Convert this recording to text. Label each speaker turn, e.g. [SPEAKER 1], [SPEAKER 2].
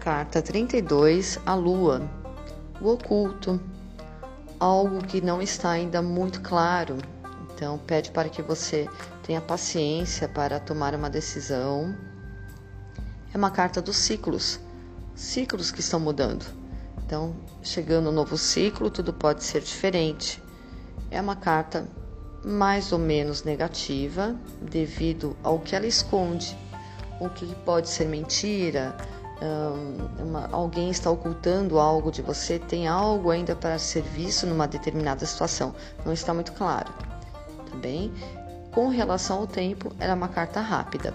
[SPEAKER 1] carta 32, a lua, o oculto, algo que não está ainda muito claro. Então, pede para que você tenha paciência para tomar uma decisão. É uma carta dos ciclos, ciclos que estão mudando. Então, chegando um novo ciclo, tudo pode ser diferente. É uma carta mais ou menos negativa devido ao que ela esconde, o que pode ser mentira, uma, alguém está ocultando algo de você, tem algo ainda para ser visto numa determinada situação. Não está muito claro, tá bem? Com relação ao tempo, era uma carta rápida.